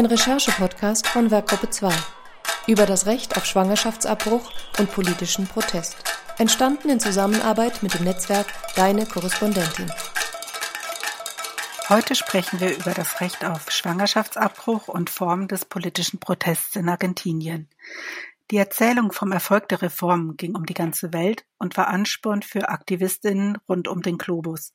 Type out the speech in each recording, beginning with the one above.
Ein Recherche-Podcast von Werkgruppe 2 über das Recht auf Schwangerschaftsabbruch und politischen Protest. Entstanden in Zusammenarbeit mit dem Netzwerk Deine Korrespondentin. Heute sprechen wir über das Recht auf Schwangerschaftsabbruch und Formen des politischen Protests in Argentinien. Die Erzählung vom Erfolg der Reformen ging um die ganze Welt und war Ansporn für Aktivistinnen rund um den Globus.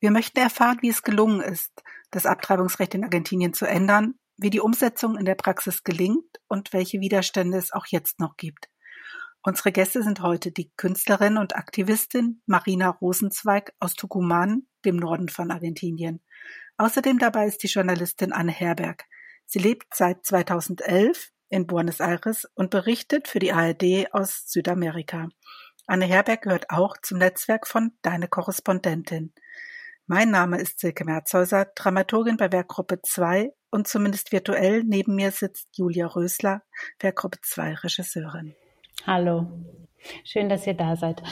Wir möchten erfahren, wie es gelungen ist, das Abtreibungsrecht in Argentinien zu ändern, wie die Umsetzung in der Praxis gelingt und welche Widerstände es auch jetzt noch gibt. Unsere Gäste sind heute die Künstlerin und Aktivistin Marina Rosenzweig aus Tucumán, dem Norden von Argentinien. Außerdem dabei ist die Journalistin Anne Herberg. Sie lebt seit 2011 in Buenos Aires und berichtet für die ARD aus Südamerika. Anne Herberg gehört auch zum Netzwerk von Deine Korrespondentin. Mein Name ist Silke Merzhäuser, Dramaturgin bei Werkgruppe 2 und zumindest virtuell neben mir sitzt Julia Rösler, Werkgruppe 2 Regisseurin. Hallo. Schön, dass ihr da seid.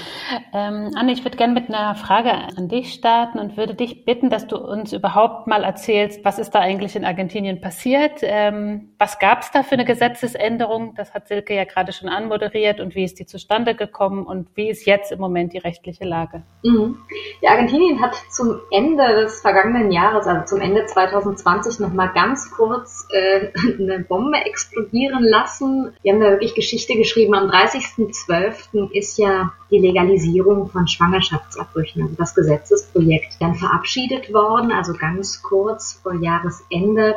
Ähm, Anne, ich würde gerne mit einer Frage an dich starten und würde dich bitten, dass du uns überhaupt mal erzählst, was ist da eigentlich in Argentinien passiert? Ähm, was gab es da für eine Gesetzesänderung? Das hat Silke ja gerade schon anmoderiert und wie ist die zustande gekommen und wie ist jetzt im Moment die rechtliche Lage? Mhm. Ja, Argentinien hat zum Ende des vergangenen Jahres, also zum Ende 2020, nochmal ganz kurz äh, eine Bombe explodieren lassen. Wir haben da wirklich Geschichte geschrieben. Am 30.12 ist ja die Legalisierung von Schwangerschaftsabbrüchen, also das Gesetzesprojekt, dann verabschiedet worden, also ganz kurz vor Jahresende.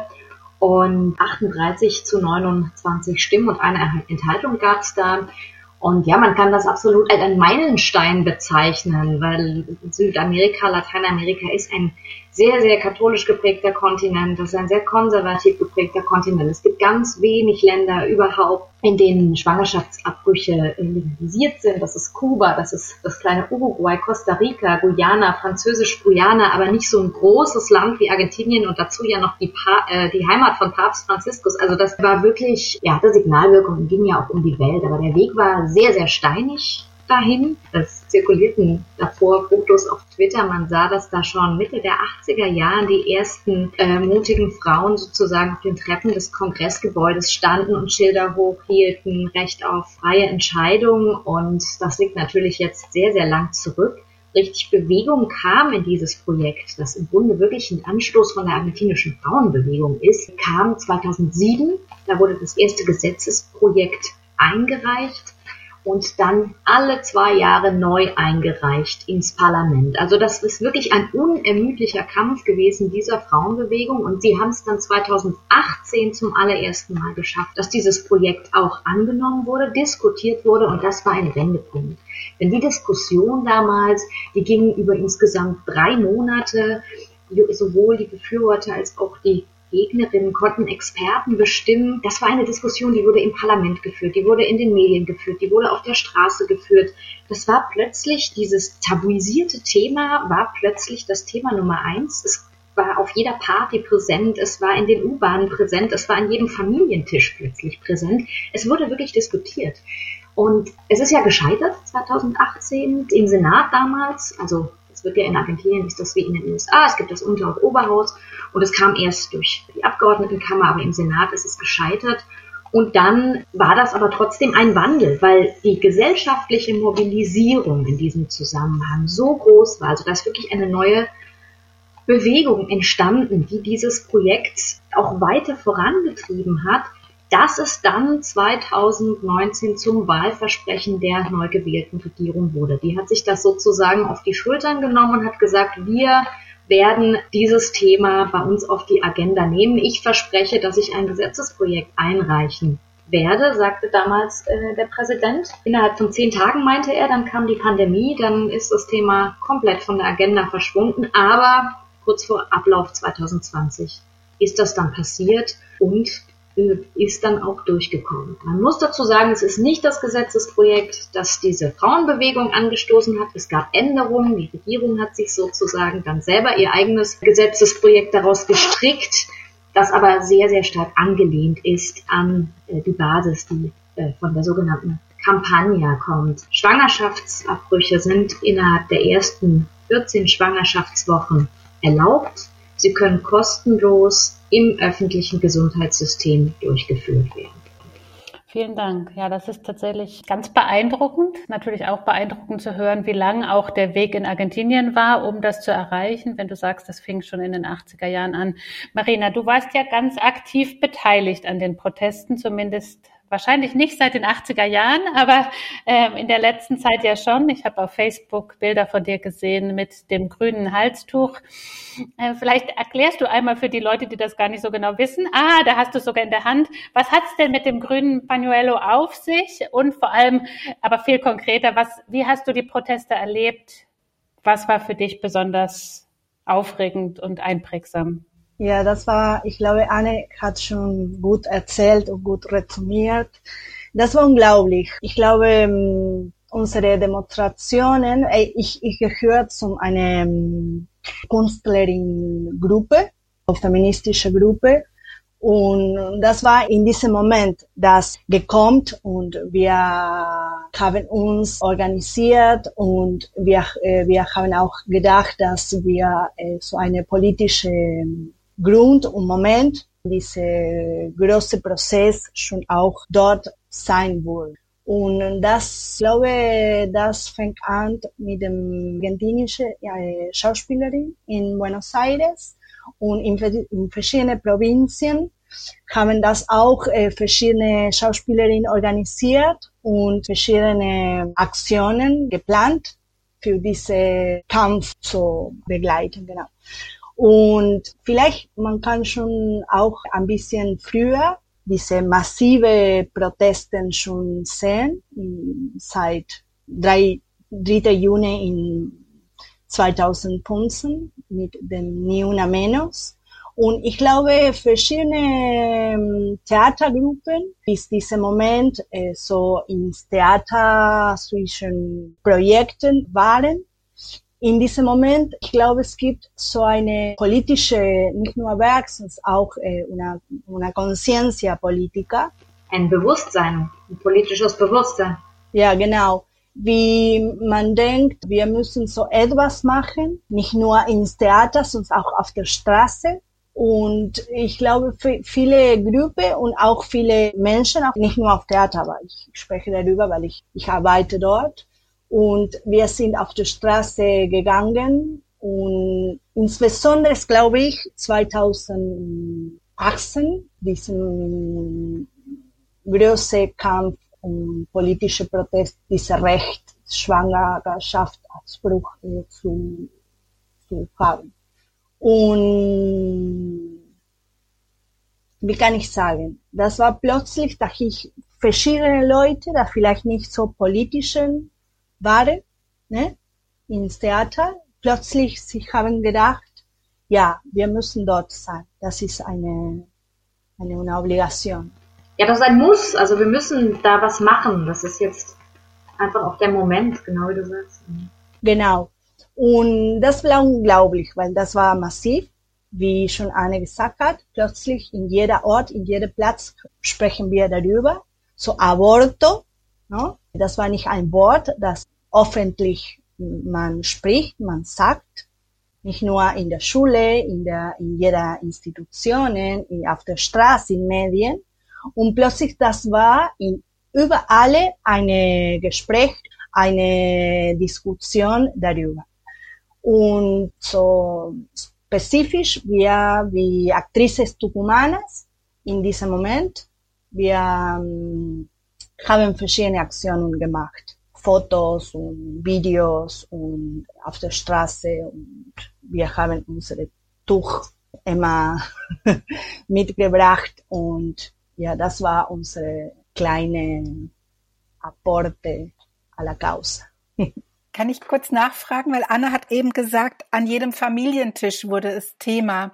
Und 38 zu 29 Stimmen und eine Enthaltung gab es da. Und ja, man kann das absolut als einen Meilenstein bezeichnen, weil Südamerika, Lateinamerika ist ein sehr, sehr katholisch geprägter Kontinent, das ist ein sehr konservativ geprägter Kontinent. Es gibt ganz wenig Länder überhaupt, in denen Schwangerschaftsabbrüche legalisiert sind. Das ist Kuba, das ist das kleine Uruguay, Costa Rica, Guyana, Französisch-Guyana, aber nicht so ein großes Land wie Argentinien und dazu ja noch die, pa äh, die Heimat von Papst Franziskus. Also das war wirklich, ja, hatte Signalwirkung und ging ja auch um die Welt, aber der Weg war sehr, sehr steinig dahin. Es zirkulierten davor Fotos auf Twitter. Man sah, dass da schon Mitte der 80er Jahre die ersten äh, mutigen Frauen sozusagen auf den Treppen des Kongressgebäudes standen und Schilder hochhielten, Recht auf freie Entscheidung. Und das liegt natürlich jetzt sehr, sehr lang zurück richtig Bewegung kam in dieses Projekt, das im Grunde wirklich ein Anstoß von der argentinischen Frauenbewegung ist, kam 2007. Da wurde das erste Gesetzesprojekt eingereicht und dann alle zwei Jahre neu eingereicht ins Parlament. Also das ist wirklich ein unermüdlicher Kampf gewesen dieser Frauenbewegung und sie haben es dann 2018 zum allerersten Mal geschafft, dass dieses Projekt auch angenommen wurde, diskutiert wurde und das war ein Wendepunkt. Denn die Diskussion damals, die ging über insgesamt drei Monate, sowohl die Befürworter als auch die Gegnerinnen konnten Experten bestimmen. Das war eine Diskussion, die wurde im Parlament geführt, die wurde in den Medien geführt, die wurde auf der Straße geführt. Das war plötzlich, dieses tabuisierte Thema war plötzlich das Thema Nummer eins. Es war auf jeder Party präsent, es war in den U-Bahnen präsent, es war an jedem Familientisch plötzlich präsent. Es wurde wirklich diskutiert. Und es ist ja gescheitert 2018 im Senat damals, also wird ja in Argentinien, ist das wie in den USA, es gibt das Unter- und Oberhaus und es kam erst durch die Abgeordnetenkammer, aber im Senat ist es gescheitert. Und dann war das aber trotzdem ein Wandel, weil die gesellschaftliche Mobilisierung in diesem Zusammenhang so groß war, also da ist wirklich eine neue Bewegung entstanden, die dieses Projekt auch weiter vorangetrieben hat, dass es dann 2019 zum Wahlversprechen der neu gewählten Regierung wurde. Die hat sich das sozusagen auf die Schultern genommen und hat gesagt, wir werden dieses Thema bei uns auf die Agenda nehmen. Ich verspreche, dass ich ein Gesetzesprojekt einreichen werde, sagte damals äh, der Präsident. Innerhalb von zehn Tagen meinte er, dann kam die Pandemie, dann ist das Thema komplett von der Agenda verschwunden. Aber kurz vor Ablauf 2020 ist das dann passiert und ist dann auch durchgekommen. Man muss dazu sagen, es ist nicht das Gesetzesprojekt, das diese Frauenbewegung angestoßen hat. Es gab Änderungen. Die Regierung hat sich sozusagen dann selber ihr eigenes Gesetzesprojekt daraus gestrickt, das aber sehr, sehr stark angelehnt ist an äh, die Basis, die äh, von der sogenannten Campagna kommt. Schwangerschaftsabbrüche sind innerhalb der ersten 14 Schwangerschaftswochen erlaubt. Sie können kostenlos im öffentlichen Gesundheitssystem durchgeführt werden. Vielen Dank. Ja, das ist tatsächlich ganz beeindruckend. Natürlich auch beeindruckend zu hören, wie lang auch der Weg in Argentinien war, um das zu erreichen. Wenn du sagst, das fing schon in den 80er Jahren an. Marina, du warst ja ganz aktiv beteiligt an den Protesten, zumindest wahrscheinlich nicht seit den 80er Jahren, aber ähm, in der letzten Zeit ja schon. Ich habe auf Facebook Bilder von dir gesehen mit dem grünen Halstuch. Äh, vielleicht erklärst du einmal für die Leute, die das gar nicht so genau wissen. Ah, da hast du es sogar in der Hand. Was hat es denn mit dem grünen Panuelo auf sich? Und vor allem, aber viel konkreter, was, wie hast du die Proteste erlebt? Was war für dich besonders aufregend und einprägsam? Ja, das war, ich glaube, Anne hat schon gut erzählt und gut resümiert. Das war unglaublich. Ich glaube, ähm, unsere Demonstrationen, ich, ich gehöre zu einer ähm, Künstlerin-Gruppe, feministische Gruppe. Und das war in diesem Moment, das gekommt und wir haben uns organisiert und wir, äh, wir haben auch gedacht, dass wir äh, so eine politische Grund und Moment dieser große Prozess schon auch dort sein will. Und das, glaube das fängt an mit dem argentinischen äh, Schauspielerin in Buenos Aires und in, in verschiedenen Provinzen haben das auch äh, verschiedene Schauspielerinnen organisiert und verschiedene Aktionen geplant für diese Kampf zu begleiten, genau. Und vielleicht man kann schon auch ein bisschen früher diese massive Protesten schon sehen, seit 3. 3. Juni in 2015 mit dem Ni Una Menos. Und ich glaube, verschiedene ähm, Theatergruppen bis diesem Moment äh, so ins Theater zwischen Projekten waren in diesem Moment, ich glaube, es gibt so eine politische, nicht nur Werk, sondern auch äh, una, una conciencia política. Ein Bewusstsein, ein politisches Bewusstsein. Ja, genau. Wie man denkt, wir müssen so etwas machen, nicht nur ins Theater, sondern auch auf der Straße. Und ich glaube, viele Gruppen und auch viele Menschen, auch nicht nur auf Theater, aber ich spreche darüber, weil ich, ich arbeite dort, und wir sind auf die Straße gegangen und insbesondere, glaube ich, 2018, diesen großen Kampf um politische Protest, dieser Recht, Schwangerschaftsabbruch zu, zu haben. Und wie kann ich sagen, das war plötzlich, dass ich verschiedene Leute, da vielleicht nicht so politischen waren, ne, ins Theater, plötzlich sich haben gedacht, ja, wir müssen dort sein. Das ist eine, eine, eine Obligation. Ja, das ist ein Muss. Also wir müssen da was machen. Das ist jetzt einfach auch der Moment, genau wie du sagst. Genau. Und das war unglaublich, weil das war massiv, wie schon Anne gesagt hat. Plötzlich in jeder Ort, in jedem Platz sprechen wir darüber. So Aborto, no? das war nicht ein Wort, das öffentlich man spricht, man sagt, nicht nur in der Schule, in, der, in jeder Institution, in, auf der Straße, in Medien. Und plötzlich das war in überall ein Gespräch, eine Diskussion darüber. Und so spezifisch, wir wie Actrices Tucumanas in diesem Moment, wir haben verschiedene Aktionen gemacht. Fotos und Videos und auf der Straße und wir haben unsere Tuch immer mitgebracht und ja, das war unsere kleine Apporte a la causa. Kann ich kurz nachfragen, weil Anna hat eben gesagt, an jedem Familientisch wurde es Thema.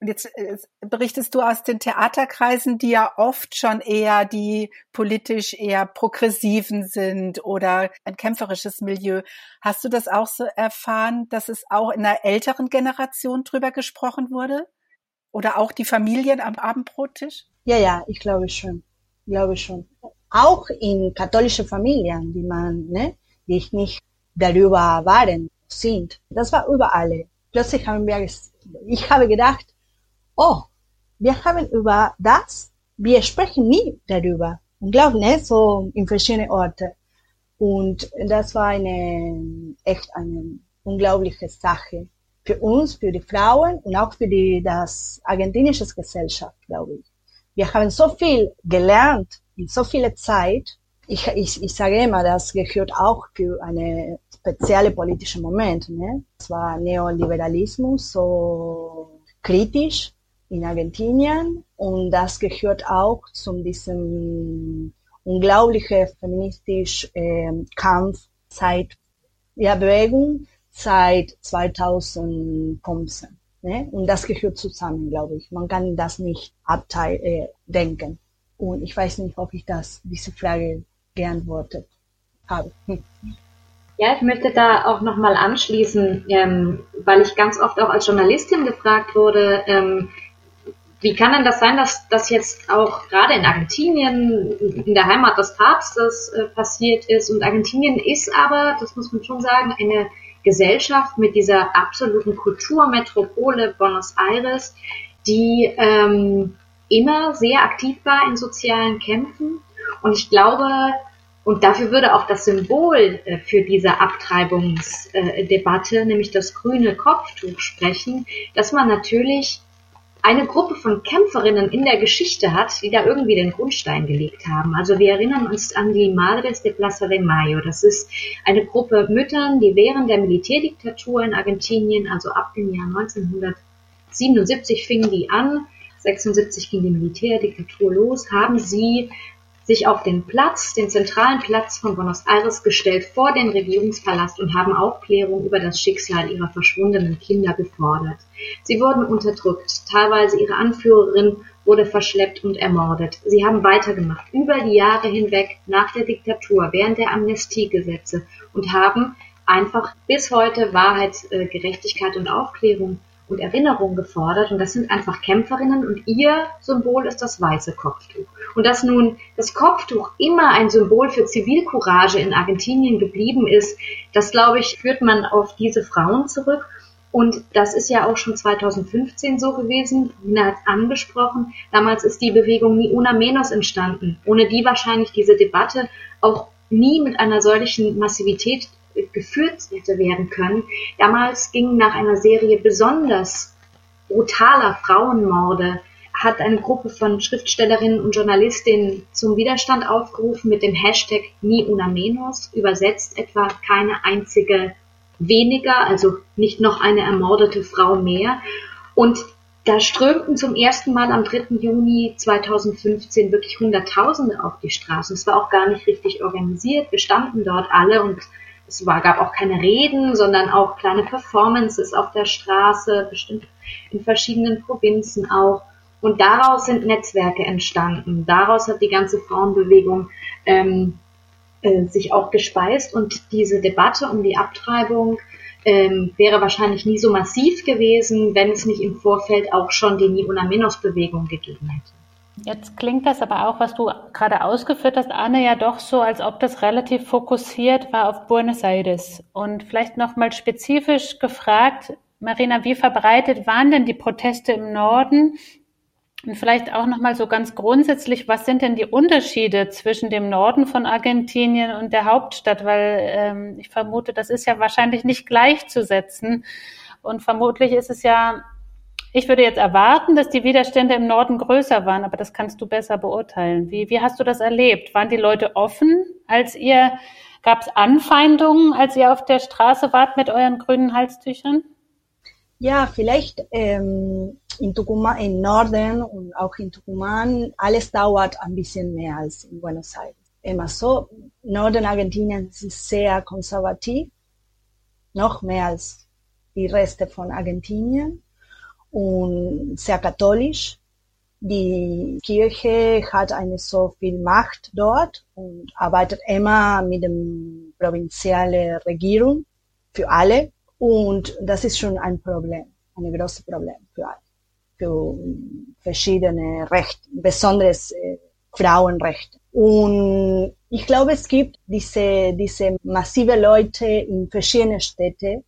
Und jetzt äh, berichtest du aus den Theaterkreisen, die ja oft schon eher die politisch eher progressiven sind oder ein kämpferisches Milieu. Hast du das auch so erfahren, dass es auch in einer älteren Generation drüber gesprochen wurde? Oder auch die Familien am Abendbrottisch? Ja, ja, ich glaube schon. Ich glaube schon. Auch in katholischen Familien, die man, ne, die nicht darüber waren, sind. Das war überall. Plötzlich haben wir, ich habe gedacht, oh, wir haben über das, wir sprechen nie darüber. Und glauben, ne, so in verschiedenen Orten. Und das war eine, echt eine unglaubliche Sache. Für uns, für die Frauen und auch für die, das argentinische Gesellschaft, glaube ich. Wir haben so viel gelernt in so viel Zeit. Ich, ich, ich sage immer, das gehört auch für eine spezielle politische Moment. Ne? Es war Neoliberalismus, so kritisch in Argentinien und das gehört auch zu diesem unglaublichen feministischen äh, Kampf seit ja, Bewegung seit 2015. Ne? Und das gehört zusammen, glaube ich. Man kann das nicht abteil äh, denken. Und ich weiß nicht, ob ich das diese Frage geantwortet habe. Ja, ich möchte da auch nochmal anschließen, ähm, weil ich ganz oft auch als Journalistin gefragt wurde, ähm, wie kann denn das sein, dass das jetzt auch gerade in Argentinien, in der Heimat des Papstes äh, passiert ist? Und Argentinien ist aber, das muss man schon sagen, eine Gesellschaft mit dieser absoluten Kulturmetropole Buenos Aires, die ähm, immer sehr aktiv war in sozialen Kämpfen. Und ich glaube, und dafür würde auch das Symbol äh, für diese Abtreibungsdebatte, nämlich das grüne Kopftuch, sprechen, dass man natürlich eine Gruppe von Kämpferinnen in der Geschichte hat, die da irgendwie den Grundstein gelegt haben. Also wir erinnern uns an die Madres de Plaza de Mayo. Das ist eine Gruppe Müttern, die während der Militärdiktatur in Argentinien, also ab dem Jahr 1977 fingen die an, 76 ging die Militärdiktatur los, haben sie sich auf den Platz, den zentralen Platz von Buenos Aires gestellt vor den Regierungspalast und haben Aufklärung über das Schicksal ihrer verschwundenen Kinder gefordert. Sie wurden unterdrückt, teilweise ihre Anführerin wurde verschleppt und ermordet. Sie haben weitergemacht, über die Jahre hinweg, nach der Diktatur, während der Amnestiegesetze und haben einfach bis heute Wahrheit, Gerechtigkeit und Aufklärung und Erinnerung gefordert und das sind einfach Kämpferinnen und ihr Symbol ist das weiße Kopftuch. Und dass nun das Kopftuch immer ein Symbol für Zivilcourage in Argentinien geblieben ist, das glaube ich, führt man auf diese Frauen zurück. Und das ist ja auch schon 2015 so gewesen. Nina hat angesprochen. Damals ist die Bewegung Ni Una Menos entstanden. Ohne die wahrscheinlich diese Debatte auch nie mit einer solchen Massivität geführt hätte werden können. Damals ging nach einer Serie besonders brutaler Frauenmorde hat eine Gruppe von Schriftstellerinnen und Journalistinnen zum Widerstand aufgerufen mit dem Hashtag Ni una menos, übersetzt etwa keine einzige weniger, also nicht noch eine ermordete Frau mehr. Und da strömten zum ersten Mal am 3. Juni 2015 wirklich Hunderttausende auf die Straße. Es war auch gar nicht richtig organisiert. Wir standen dort alle und es war, gab auch keine Reden, sondern auch kleine Performances auf der Straße, bestimmt in verschiedenen Provinzen auch. Und daraus sind Netzwerke entstanden. Daraus hat die ganze Frauenbewegung ähm, äh, sich auch gespeist. Und diese Debatte um die Abtreibung ähm, wäre wahrscheinlich nie so massiv gewesen, wenn es nicht im Vorfeld auch schon die Ni Una Menos Bewegung gegeben hätte. Jetzt klingt das aber auch, was du gerade ausgeführt hast, Anne, ja doch so, als ob das relativ fokussiert war auf Buenos Aires. Und vielleicht nochmal spezifisch gefragt, Marina, wie verbreitet waren denn die Proteste im Norden? Und vielleicht auch nochmal so ganz grundsätzlich, was sind denn die Unterschiede zwischen dem Norden von Argentinien und der Hauptstadt? Weil ähm, ich vermute, das ist ja wahrscheinlich nicht gleichzusetzen. Und vermutlich ist es ja ich würde jetzt erwarten, dass die Widerstände im Norden größer waren, aber das kannst du besser beurteilen. Wie, wie hast du das erlebt? Waren die Leute offen, als ihr, gab es Anfeindungen, als ihr auf der Straße wart mit euren grünen Halstüchern? Ja, vielleicht ähm, in Tucumán, im Norden und auch in Tucumán, alles dauert ein bisschen mehr als in Buenos Aires. Immer so, Norden Argentinien ist sehr konservativ, noch mehr als die Reste von Argentinien und sehr katholisch. Die Kirche hat eine so viel Macht dort und arbeitet immer mit dem provinzialen Regierung für alle. Und das ist schon ein Problem, ein großes Problem für alle, für verschiedene Rechte, besonders äh, Frauenrechte. Und ich glaube, es gibt diese, diese massive Leute in verschiedenen Städten,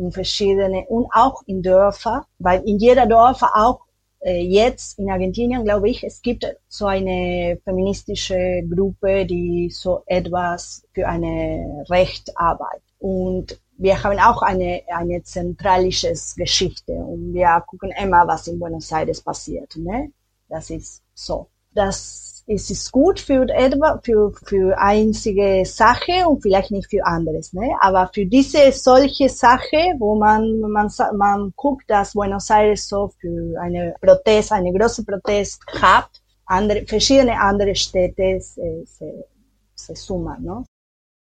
und verschiedene und auch in Dörfer, weil in jeder Dörfer auch äh, jetzt in Argentinien, glaube ich, es gibt so eine feministische Gruppe, die so etwas für eine Recht arbeitet. Und wir haben auch eine, eine zentralische Geschichte und wir gucken immer, was in Buenos Aires passiert. Ne? Das ist so. Das es ist gut für etwa, für, für einzige Sache und vielleicht nicht für anderes, ne? Aber für diese solche Sache, wo man, man, man guckt, dass Buenos Aires so für eine Protest, eine große Protest hat, andere, verschiedene andere Städte se, se, se summen, ne?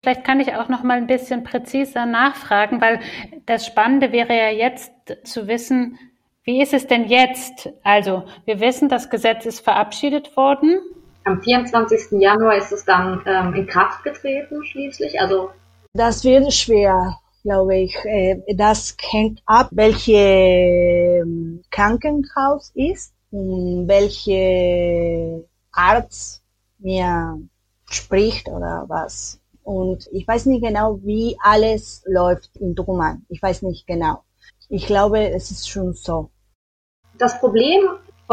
Vielleicht kann ich auch noch mal ein bisschen präziser nachfragen, weil das Spannende wäre ja jetzt zu wissen, wie ist es denn jetzt? Also, wir wissen, das Gesetz ist verabschiedet worden. Am 24. Januar ist es dann ähm, in Kraft getreten schließlich. Also das wird schwer, glaube ich. Äh, das hängt ab, welche ähm, Krankenhaus ist und welche Arzt mir spricht oder was. Und ich weiß nicht genau, wie alles läuft in Drummern. Ich weiß nicht genau. Ich glaube, es ist schon so. Das Problem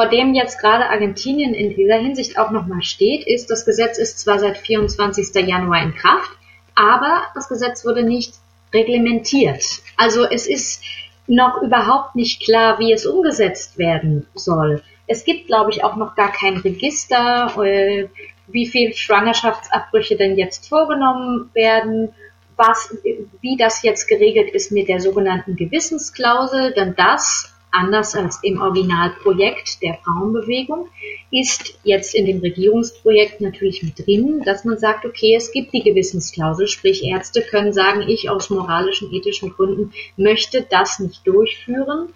vor dem jetzt gerade Argentinien in dieser Hinsicht auch nochmal steht, ist, das Gesetz ist zwar seit 24. Januar in Kraft, aber das Gesetz wurde nicht reglementiert. Also es ist noch überhaupt nicht klar, wie es umgesetzt werden soll. Es gibt, glaube ich, auch noch gar kein Register, äh, wie viel Schwangerschaftsabbrüche denn jetzt vorgenommen werden, was, wie das jetzt geregelt ist mit der sogenannten Gewissensklausel, denn das anders als im Originalprojekt der Frauenbewegung, ist jetzt in dem Regierungsprojekt natürlich mit drin, dass man sagt, okay, es gibt die Gewissensklausel, sprich Ärzte können sagen, ich aus moralischen, ethischen Gründen möchte das nicht durchführen.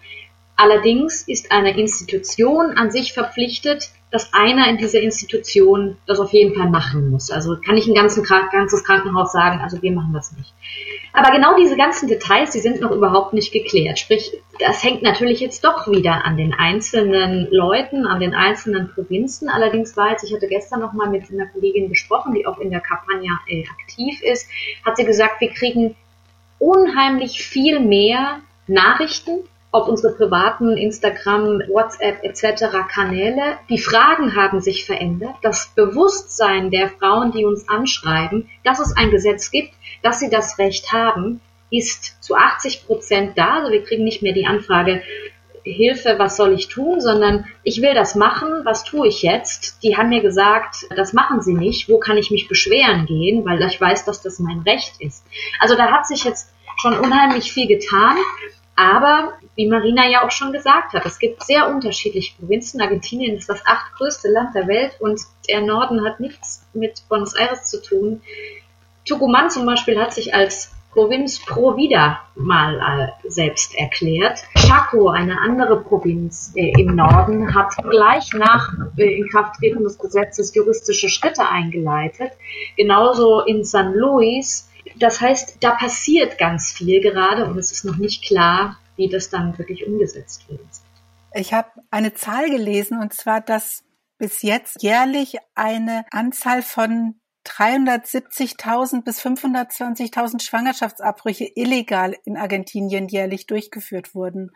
Allerdings ist eine Institution an sich verpflichtet, dass einer in dieser Institution das auf jeden Fall machen muss. Also kann ich ein ganzes Krankenhaus sagen, also wir machen das nicht. Aber genau diese ganzen Details, die sind noch überhaupt nicht geklärt. Sprich, das hängt natürlich jetzt doch wieder an den einzelnen Leuten, an den einzelnen Provinzen. Allerdings war jetzt, ich hatte gestern noch mal mit einer Kollegin gesprochen, die auch in der Kampagne äh, aktiv ist, hat sie gesagt, wir kriegen unheimlich viel mehr Nachrichten auf unsere privaten Instagram, WhatsApp etc. Kanäle. Die Fragen haben sich verändert. Das Bewusstsein der Frauen, die uns anschreiben, dass es ein Gesetz gibt, dass sie das Recht haben, ist zu 80 Prozent da. Also wir kriegen nicht mehr die Anfrage, Hilfe, was soll ich tun, sondern ich will das machen, was tue ich jetzt? Die haben mir gesagt, das machen sie nicht, wo kann ich mich beschweren gehen, weil ich weiß, dass das mein Recht ist. Also da hat sich jetzt schon unheimlich viel getan. Aber, wie Marina ja auch schon gesagt hat, es gibt sehr unterschiedliche Provinzen. Argentinien ist das achtgrößte Land der Welt und der Norden hat nichts mit Buenos Aires zu tun. Tucumán zum Beispiel hat sich als Provinz pro vida mal äh, selbst erklärt. Chaco, eine andere Provinz äh, im Norden, hat gleich nach äh, Inkrafttreten des Gesetzes juristische Schritte eingeleitet. Genauso in San Luis das heißt, da passiert ganz viel gerade und es ist noch nicht klar, wie das dann wirklich umgesetzt wird. Ich habe eine Zahl gelesen und zwar, dass bis jetzt jährlich eine Anzahl von 370.000 bis 520.000 Schwangerschaftsabbrüche illegal in Argentinien jährlich durchgeführt wurden,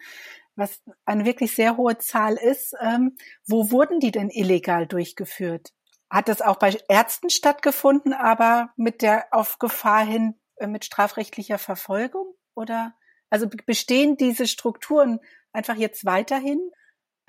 was eine wirklich sehr hohe Zahl ist. Ähm, wo wurden die denn illegal durchgeführt? Hat das auch bei Ärzten stattgefunden, aber mit der auf Gefahr hin äh, mit strafrechtlicher Verfolgung? Oder also bestehen diese Strukturen einfach jetzt weiterhin?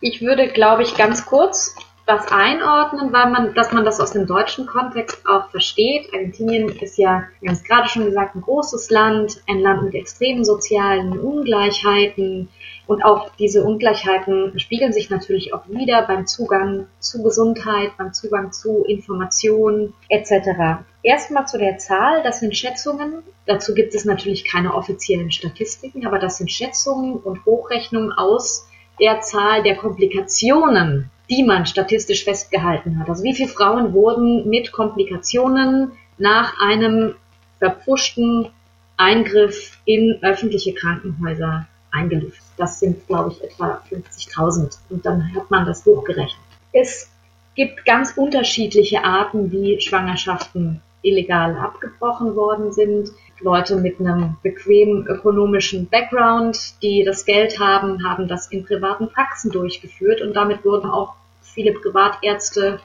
Ich würde, glaube ich, ganz kurz das einordnen, weil man, dass man das aus dem deutschen Kontext auch versteht. Argentinien ist ja, wir haben es gerade schon gesagt, ein großes Land, ein Land mit extremen sozialen Ungleichheiten. Und auch diese Ungleichheiten spiegeln sich natürlich auch wieder beim Zugang zu Gesundheit, beim Zugang zu Informationen etc. Erstmal zu der Zahl, das sind Schätzungen. Dazu gibt es natürlich keine offiziellen Statistiken, aber das sind Schätzungen und Hochrechnungen aus der Zahl der Komplikationen, die man statistisch festgehalten hat. Also wie viele Frauen wurden mit Komplikationen nach einem verpfuschten Eingriff in öffentliche Krankenhäuser eingeliefert. Das sind, glaube ich, etwa 50.000. Und dann hat man das hochgerechnet. Es gibt ganz unterschiedliche Arten, wie Schwangerschaften illegal abgebrochen worden sind. Leute mit einem bequemen ökonomischen Background, die das Geld haben, haben das in privaten Praxen durchgeführt und damit wurden auch viele Privatärzte,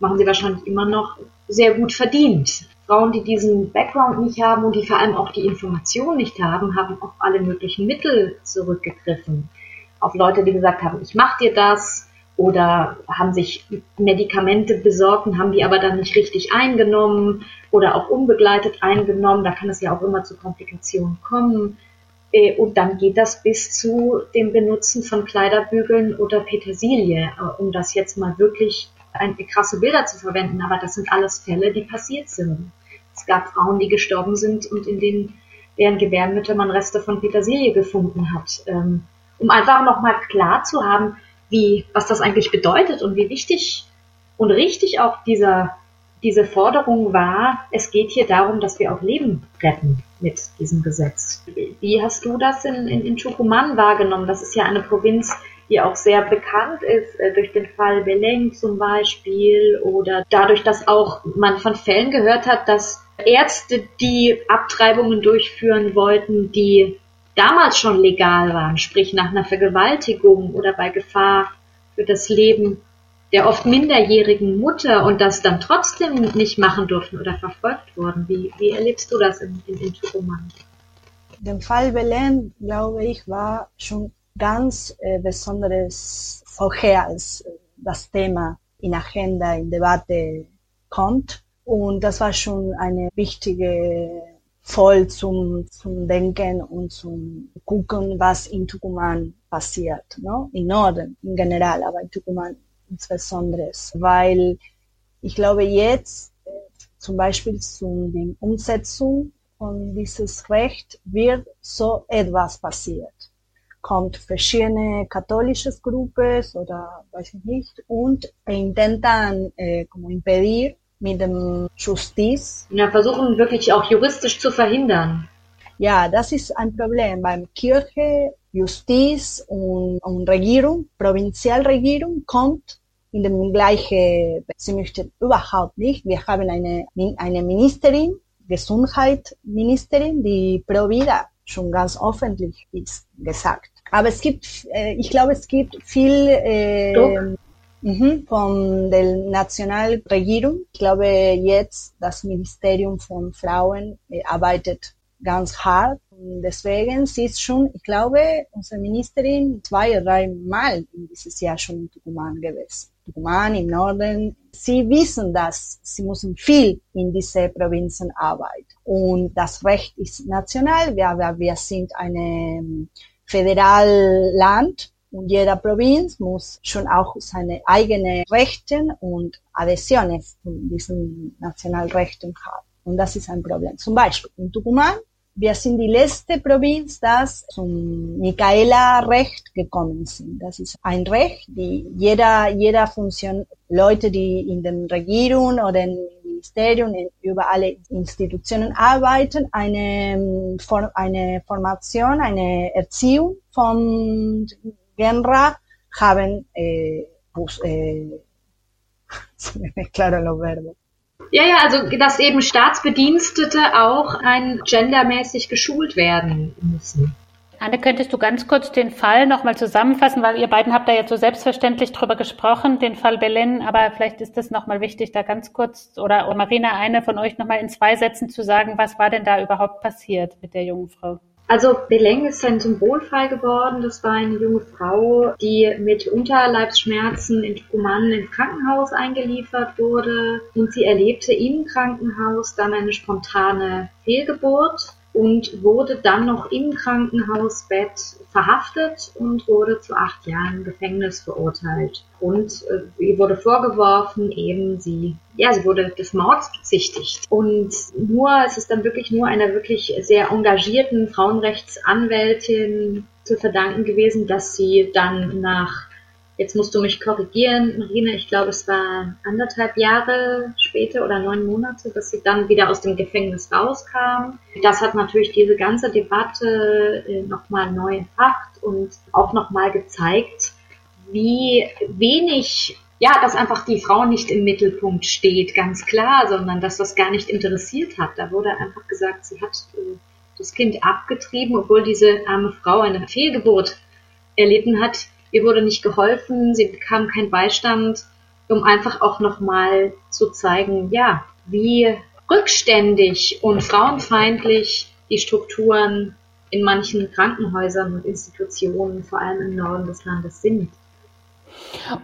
machen sie wahrscheinlich immer noch, sehr gut verdient. Frauen, die diesen Background nicht haben und die vor allem auch die Information nicht haben, haben auf alle möglichen Mittel zurückgegriffen. Auf Leute, die gesagt haben, ich mach dir das, oder haben sich Medikamente besorgt und haben die aber dann nicht richtig eingenommen oder auch unbegleitet eingenommen. Da kann es ja auch immer zu Komplikationen kommen. Äh, und dann geht das bis zu dem Benutzen von Kleiderbügeln oder Petersilie, äh, um das jetzt mal wirklich krasse Bilder zu verwenden. Aber das sind alles Fälle, die passiert sind. Es gab Frauen, die gestorben sind und in denen deren Gebärmütter man Reste von Petersilie gefunden hat. Ähm, um einfach nochmal klar zu haben, wie, was das eigentlich bedeutet und wie wichtig und richtig auch dieser, diese Forderung war, es geht hier darum, dass wir auch Leben retten mit diesem Gesetz. Wie hast du das in, in, in Tucumán wahrgenommen? Das ist ja eine Provinz, die auch sehr bekannt ist, äh, durch den Fall Beleng zum Beispiel oder dadurch, dass auch man von Fällen gehört hat, dass Ärzte, die Abtreibungen durchführen wollten, die damals schon legal waren, sprich nach einer Vergewaltigung oder bei Gefahr für das Leben der oft minderjährigen Mutter und das dann trotzdem nicht machen durften oder verfolgt wurden. Wie, wie erlebst du das in, in, in Tucumán? Der Fall Belen, glaube ich, war schon ganz äh, besonderes vorher, als äh, das Thema in Agenda, in Debatte kommt. Und das war schon eine wichtige voll zum, zum Denken und zum Gucken, was in Tucumán passiert, no? Im Norden in general, aber in Tucumán insbesondere, weil ich glaube jetzt äh, zum Beispiel zu der Umsetzung von dieses Recht wird so etwas passiert. Kommt verschiedene katholische Gruppen oder weiß ich nicht und intentan äh, como impedir mit dem Justiz. Ja, versuchen wirklich auch juristisch zu verhindern. Ja, das ist ein Problem beim Kirche, Justiz und, und Regierung, Provinzialregierung kommt in dem gleichen, sie möchten überhaupt nicht. Wir haben eine, eine Ministerin, Gesundheitsministerin, die pro vida schon ganz öffentlich ist, gesagt. Aber es gibt, äh, ich glaube, es gibt viel äh, Mhm, von der Nationalregierung. Ich glaube, jetzt das Ministerium von Frauen äh, arbeitet ganz hart. Und deswegen, sie ist schon, ich glaube, unsere Ministerin zwei oder drei Mal in dieses Jahr schon in Tucumán gewesen. Tucumán im Norden. Sie wissen, dass sie müssen viel in diese Provinzen arbeiten. Und das Recht ist national. Wir, wir sind ein Föderalland und jeder Provinz muss schon auch seine eigenen Rechte und Adhäsionen zu diesen Nationalrechten haben. Und das ist ein Problem. Zum Beispiel in Tucumán, wir sind die letzte Provinz, das zum Michaela-Recht gekommen sind. Das ist ein Recht, die jeder, jeder Funktion, Leute, die in den Regierungen oder in Ministerien, über alle Institutionen arbeiten, eine, eine Formation, eine Erziehung von Genra haben, eh, pues, eh, se me mezclaron los verbos. Ja, ja, also dass eben Staatsbedienstete auch ein gendermäßig geschult werden müssen. Anne, könntest du ganz kurz den Fall nochmal zusammenfassen, weil ihr beiden habt da jetzt so selbstverständlich drüber gesprochen, den Fall Belen, aber vielleicht ist es nochmal wichtig, da ganz kurz oder Marina, eine von euch nochmal in zwei Sätzen zu sagen, was war denn da überhaupt passiert mit der jungen Frau? Also Beleng ist ein Symbolfall geworden. Das war eine junge Frau, die mit Unterleibsschmerzen in Tucumán ins Krankenhaus eingeliefert wurde und sie erlebte im Krankenhaus dann eine spontane Fehlgeburt und wurde dann noch im Krankenhausbett verhaftet und wurde zu acht Jahren Gefängnis verurteilt. Und äh, ihr wurde vorgeworfen, eben sie, ja, sie wurde des Mords bezichtigt. Und nur, es ist dann wirklich nur einer wirklich sehr engagierten Frauenrechtsanwältin zu verdanken gewesen, dass sie dann nach Jetzt musst du mich korrigieren, Marina. Ich glaube, es war anderthalb Jahre später oder neun Monate, dass sie dann wieder aus dem Gefängnis rauskam. Das hat natürlich diese ganze Debatte äh, nochmal neu entfacht und auch nochmal gezeigt, wie wenig ja, dass einfach die Frau nicht im Mittelpunkt steht, ganz klar, sondern dass das gar nicht interessiert hat. Da wurde einfach gesagt, sie hat äh, das Kind abgetrieben, obwohl diese arme Frau eine Fehlgeburt erlitten hat. Ihr wurde nicht geholfen, sie bekam keinen Beistand, um einfach auch nochmal zu zeigen, ja, wie rückständig und frauenfeindlich die Strukturen in manchen Krankenhäusern und Institutionen, vor allem im Norden des Landes, sind.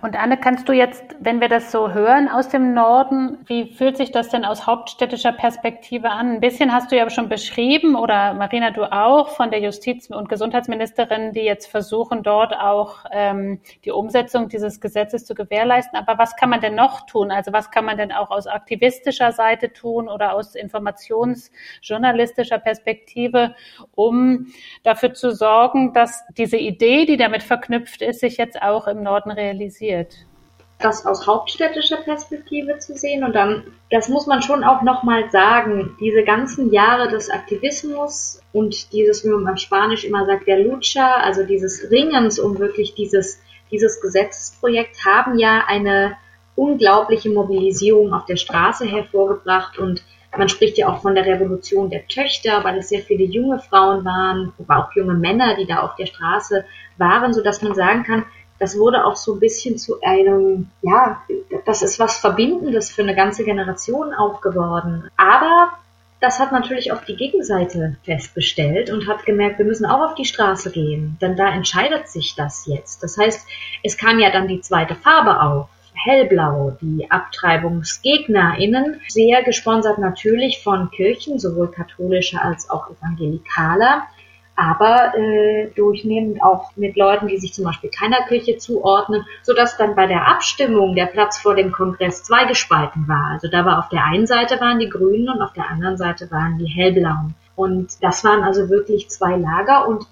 Und Anne, kannst du jetzt, wenn wir das so hören aus dem Norden, wie fühlt sich das denn aus hauptstädtischer Perspektive an? Ein bisschen hast du ja schon beschrieben oder Marina, du auch von der Justiz- und Gesundheitsministerin, die jetzt versuchen, dort auch ähm, die Umsetzung dieses Gesetzes zu gewährleisten. Aber was kann man denn noch tun? Also was kann man denn auch aus aktivistischer Seite tun oder aus informationsjournalistischer Perspektive, um dafür zu sorgen, dass diese Idee, die damit verknüpft ist, sich jetzt auch im Norden realisiert? Das aus hauptstädtischer Perspektive zu sehen und dann, das muss man schon auch nochmal sagen, diese ganzen Jahre des Aktivismus und dieses, wie man beim Spanisch immer sagt, der Lucha, also dieses Ringens um wirklich dieses, dieses Gesetzesprojekt haben ja eine unglaubliche Mobilisierung auf der Straße hervorgebracht und man spricht ja auch von der Revolution der Töchter, weil es sehr viele junge Frauen waren, aber auch junge Männer, die da auf der Straße waren, so dass man sagen kann, das wurde auch so ein bisschen zu einem, ja, das ist was Verbindendes für eine ganze Generation auch geworden. Aber das hat natürlich auch die Gegenseite festgestellt und hat gemerkt, wir müssen auch auf die Straße gehen, denn da entscheidet sich das jetzt. Das heißt, es kam ja dann die zweite Farbe auf. Hellblau, die AbtreibungsgegnerInnen, sehr gesponsert natürlich von Kirchen, sowohl katholischer als auch evangelikaler, aber äh, durchnehmend auch mit Leuten, die sich zum Beispiel keiner Kirche zuordnen, sodass dann bei der Abstimmung der Platz vor dem Kongress zweigespalten war. Also da war auf der einen Seite waren die Grünen und auf der anderen Seite waren die Hellblauen. Und das waren also wirklich zwei Lager und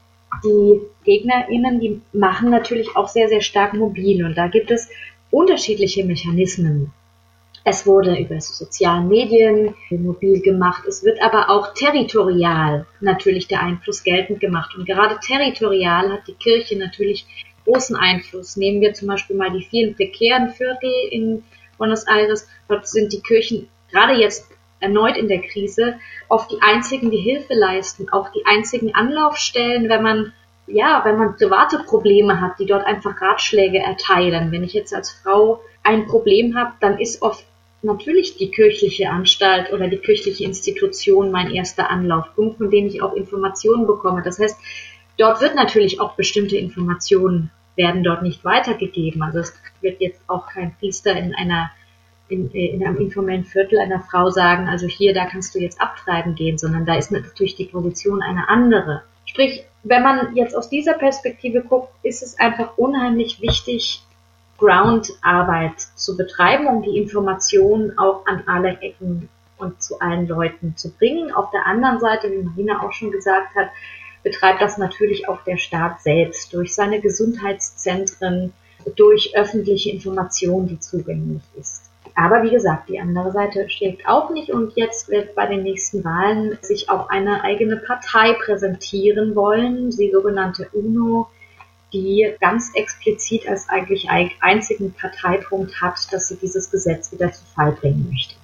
die GegnerInnen, die machen natürlich auch sehr, sehr stark mobil und da gibt es unterschiedliche Mechanismen, es wurde über sozialen Medien mobil gemacht. Es wird aber auch territorial natürlich der Einfluss geltend gemacht. Und gerade territorial hat die Kirche natürlich großen Einfluss. Nehmen wir zum Beispiel mal die vielen prekären Viertel in Buenos Aires. Dort sind die Kirchen gerade jetzt erneut in der Krise oft die einzigen, die Hilfe leisten, auch die einzigen Anlaufstellen, wenn man ja, wenn man private Probleme hat, die dort einfach Ratschläge erteilen. Wenn ich jetzt als Frau ein Problem habe, dann ist oft natürlich die kirchliche Anstalt oder die kirchliche Institution mein erster Anlaufpunkt, von dem ich auch Informationen bekomme. Das heißt, dort wird natürlich auch bestimmte Informationen werden dort nicht weitergegeben. Also es wird jetzt auch kein Priester in einer in, in einem informellen Viertel einer Frau sagen, also hier, da kannst du jetzt abtreiben gehen, sondern da ist natürlich die Position eine andere. Sprich, wenn man jetzt aus dieser Perspektive guckt, ist es einfach unheimlich wichtig, Groundarbeit zu betreiben, um die Informationen auch an alle Ecken und zu allen Leuten zu bringen. Auf der anderen Seite, wie Marina auch schon gesagt hat, betreibt das natürlich auch der Staat selbst durch seine Gesundheitszentren, durch öffentliche Information, die zugänglich ist. Aber wie gesagt, die andere Seite schlägt auch nicht und jetzt wird bei den nächsten Wahlen sich auch eine eigene Partei präsentieren wollen, die sogenannte UNO, die ganz explizit als eigentlich einzigen Parteipunkt hat, dass sie dieses Gesetz wieder zu Fall bringen möchte.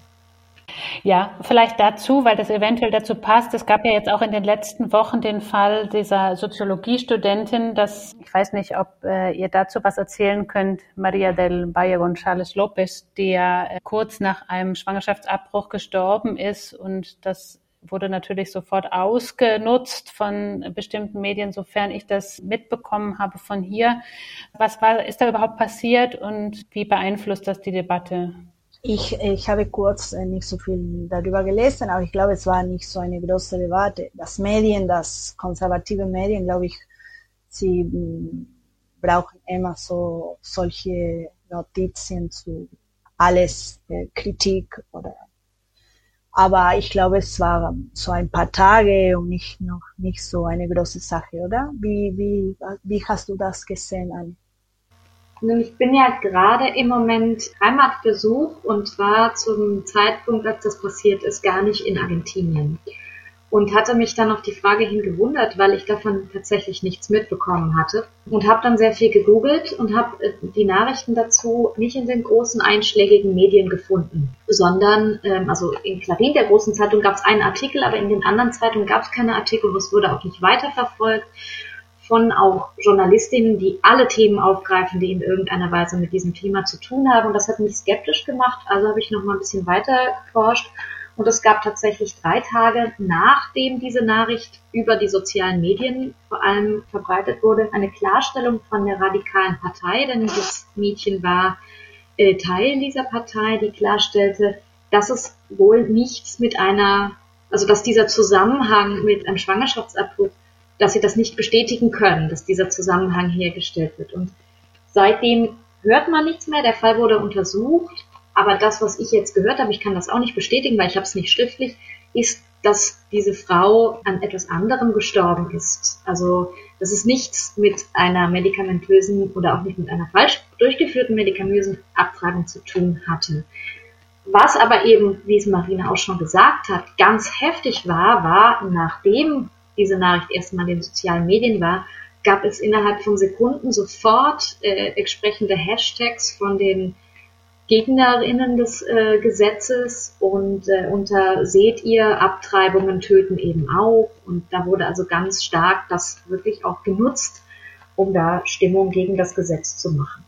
Ja, vielleicht dazu, weil das eventuell dazu passt. Es gab ja jetzt auch in den letzten Wochen den Fall dieser Soziologiestudentin, dass, ich weiß nicht, ob äh, ihr dazu was erzählen könnt, Maria del Valle González López, die ja äh, kurz nach einem Schwangerschaftsabbruch gestorben ist und das wurde natürlich sofort ausgenutzt von bestimmten Medien, sofern ich das mitbekommen habe von hier. Was war, ist da überhaupt passiert und wie beeinflusst das die Debatte? Ich, ich habe kurz äh, nicht so viel darüber gelesen, aber ich glaube, es war nicht so eine große Debatte. Das Medien, das konservative Medien, glaube ich, sie mm, brauchen immer so solche Notizen zu alles äh, Kritik oder aber ich glaube, es war so ein paar Tage und nicht noch nicht so eine große Sache, oder? Wie, wie, wie hast du das gesehen, Anne? Nun, ich bin ja gerade im Moment Heimatbesuch und zwar zum Zeitpunkt, als das passiert ist, gar nicht in Argentinien. Und hatte mich dann auf die Frage hin gewundert, weil ich davon tatsächlich nichts mitbekommen hatte und habe dann sehr viel gegoogelt und habe äh, die Nachrichten dazu nicht in den großen einschlägigen Medien gefunden, sondern ähm, also in Clarin, der großen Zeitung, gab es einen Artikel, aber in den anderen Zeitungen gab es keine Artikel, es wurde auch nicht weiterverfolgt von auch Journalistinnen, die alle Themen aufgreifen, die in irgendeiner Weise mit diesem Thema zu tun haben. Und das hat mich skeptisch gemacht. Also habe ich noch mal ein bisschen weiter geforscht und es gab tatsächlich drei Tage, nachdem diese Nachricht über die sozialen Medien vor allem verbreitet wurde, eine Klarstellung von der radikalen Partei, denn das Mädchen war äh, Teil dieser Partei, die klarstellte, dass es wohl nichts mit einer, also dass dieser Zusammenhang mit einem Schwangerschaftsabbruch, dass sie das nicht bestätigen können, dass dieser Zusammenhang hergestellt wird. Und seitdem hört man nichts mehr. Der Fall wurde untersucht aber das, was ich jetzt gehört habe, ich kann das auch nicht bestätigen, weil ich habe es nicht schriftlich, ist, dass diese Frau an etwas anderem gestorben ist. Also dass es nichts mit einer medikamentösen oder auch nicht mit einer falsch durchgeführten medikamentösen Abtragung zu tun hatte. Was aber eben, wie es Marina auch schon gesagt hat, ganz heftig war, war, nachdem diese Nachricht erstmal in den sozialen Medien war, gab es innerhalb von Sekunden sofort äh, entsprechende Hashtags von den Gegnerinnen des äh, Gesetzes und äh, unter seht ihr, Abtreibungen töten eben auch. Und da wurde also ganz stark das wirklich auch genutzt, um da Stimmung gegen das Gesetz zu machen.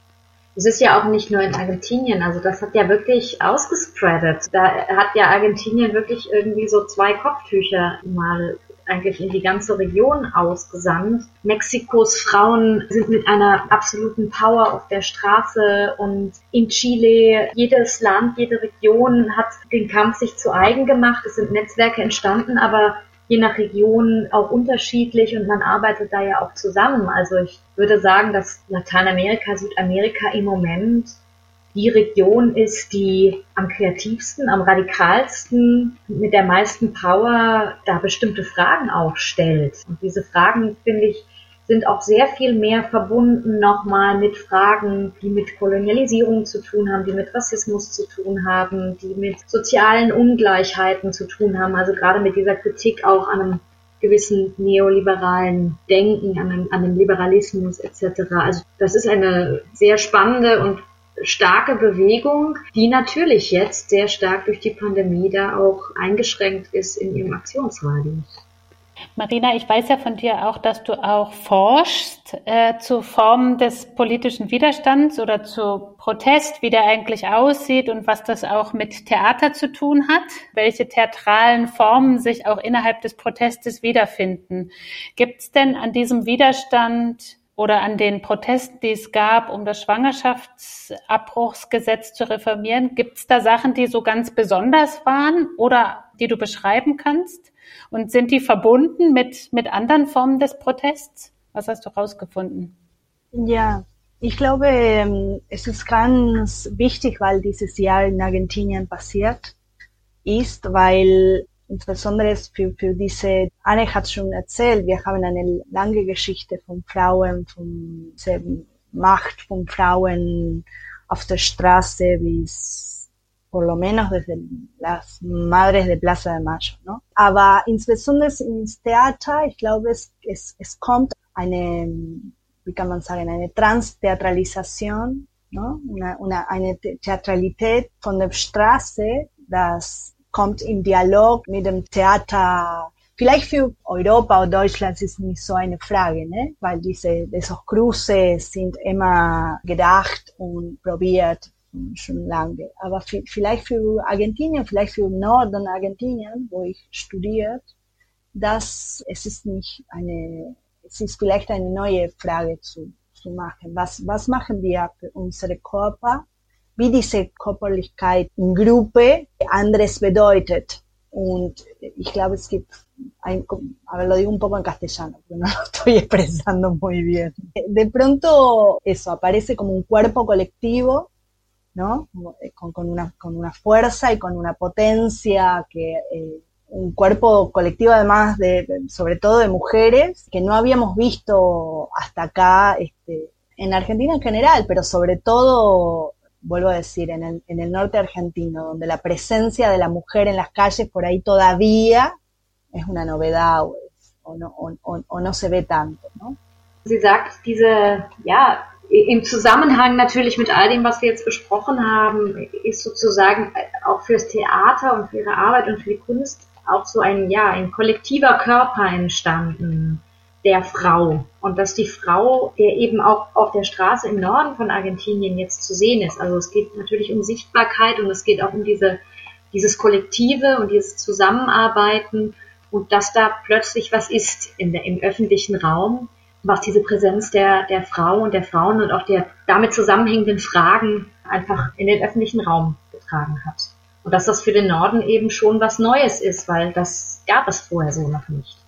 Es ist ja auch nicht nur in Argentinien, also das hat ja wirklich ausgespreadet. Da hat ja Argentinien wirklich irgendwie so zwei Kopftücher mal eigentlich in die ganze Region ausgesandt. Mexikos Frauen sind mit einer absoluten Power auf der Straße und in Chile, jedes Land, jede Region hat den Kampf sich zu eigen gemacht. Es sind Netzwerke entstanden, aber je nach Region auch unterschiedlich und man arbeitet da ja auch zusammen. Also ich würde sagen, dass Lateinamerika, Südamerika im Moment die Region ist, die am kreativsten, am radikalsten, mit der meisten Power da bestimmte Fragen auch stellt. Und diese Fragen, finde ich, sind auch sehr viel mehr verbunden nochmal mit Fragen, die mit Kolonialisierung zu tun haben, die mit Rassismus zu tun haben, die mit sozialen Ungleichheiten zu tun haben. Also gerade mit dieser Kritik auch an einem gewissen neoliberalen Denken, an an dem Liberalismus etc. Also das ist eine sehr spannende und starke Bewegung, die natürlich jetzt sehr stark durch die Pandemie da auch eingeschränkt ist in ihrem Aktionsradius. Marina, ich weiß ja von dir auch, dass du auch forschst äh, zu Formen des politischen Widerstands oder zu Protest, wie der eigentlich aussieht und was das auch mit Theater zu tun hat, welche theatralen Formen sich auch innerhalb des Protestes wiederfinden. Gibt es denn an diesem Widerstand oder an den Protesten, die es gab, um das Schwangerschaftsabbruchsgesetz zu reformieren? Gibt es da Sachen, die so ganz besonders waren oder die du beschreiben kannst? Und sind die verbunden mit, mit anderen Formen des Protests? Was hast du herausgefunden? Ja, ich glaube, ähm, es ist ganz wichtig, weil dieses Jahr in Argentinien passiert ist, weil insbesondere für, für diese, Anne hat schon erzählt, wir haben eine lange Geschichte von Frauen, von der Macht von Frauen auf der Straße bis por lo menos desde las Madres de Plaza de Mayo, ¿no? Aber insbesondere ins Theater, ich glaube, es, es, es kommt eine, wie kann man sagen, eine Transteatralisation, ¿no? Una, una, eine Theatralität von der Straße, das kommt im Dialog mit dem Theater. Vielleicht für Europa oder Deutschland ist nicht so eine Frage, ne? weil diese esos Cruces sind immer gedacht und probiert schon lange. Aber vielleicht für Argentinien, vielleicht für Norden Argentinien, wo ich studiert, das es ist nicht eine, es ist vielleicht eine neue Frage zu, zu machen. Was, was machen wir für unsere Körper? Wie diese Körperlichkeit in Gruppe anderes bedeutet. Und ich glaube, es gibt a ver, lo digo un poco en castellano, porque no lo estoy expresando muy bien. De pronto, eso, aparece como un cuerpo colectivo, ¿no? Con, con, una, con una fuerza y con una potencia que, eh, un cuerpo colectivo además de, sobre todo de mujeres, que no habíamos visto hasta acá, este, en Argentina en general, pero sobre todo vuelvo a decir, en el, norte argentino, donde la presencia de la mujer en las calles por ahí todavía es una novedad o, o, no, o, o no se ve tanto, ¿no? Sie sagt, diese, ja, im Zusammenhang natürlich mit all dem, was wir jetzt besprochen haben, ist sozusagen auch fürs Theater und für ihre Arbeit und für die Kunst auch so ein, ja, ein kollektiver Körper entstanden der Frau. Und dass die Frau, der eben auch auf der Straße im Norden von Argentinien jetzt zu sehen ist. Also es geht natürlich um Sichtbarkeit und es geht auch um diese, dieses Kollektive und dieses Zusammenarbeiten und dass da plötzlich was ist in der, im öffentlichen Raum, was diese Präsenz der, der Frau und der Frauen und auch der damit zusammenhängenden Fragen einfach in den öffentlichen Raum getragen hat. Und dass das für den Norden eben schon was Neues ist, weil das gab es vorher so noch nicht.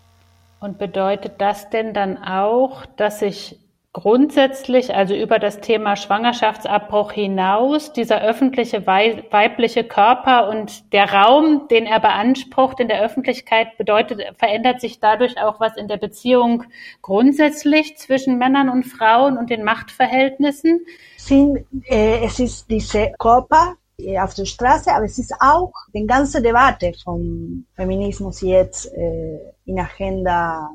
Und bedeutet das denn dann auch, dass sich grundsätzlich, also über das Thema Schwangerschaftsabbruch hinaus, dieser öffentliche weibliche Körper und der Raum, den er beansprucht in der Öffentlichkeit, bedeutet, verändert sich dadurch auch was in der Beziehung grundsätzlich zwischen Männern und Frauen und den Machtverhältnissen? Sin, äh, es ist diese Körper auf der Straße, aber es ist auch die ganze Debatte vom Feminismus jetzt äh, in Agenda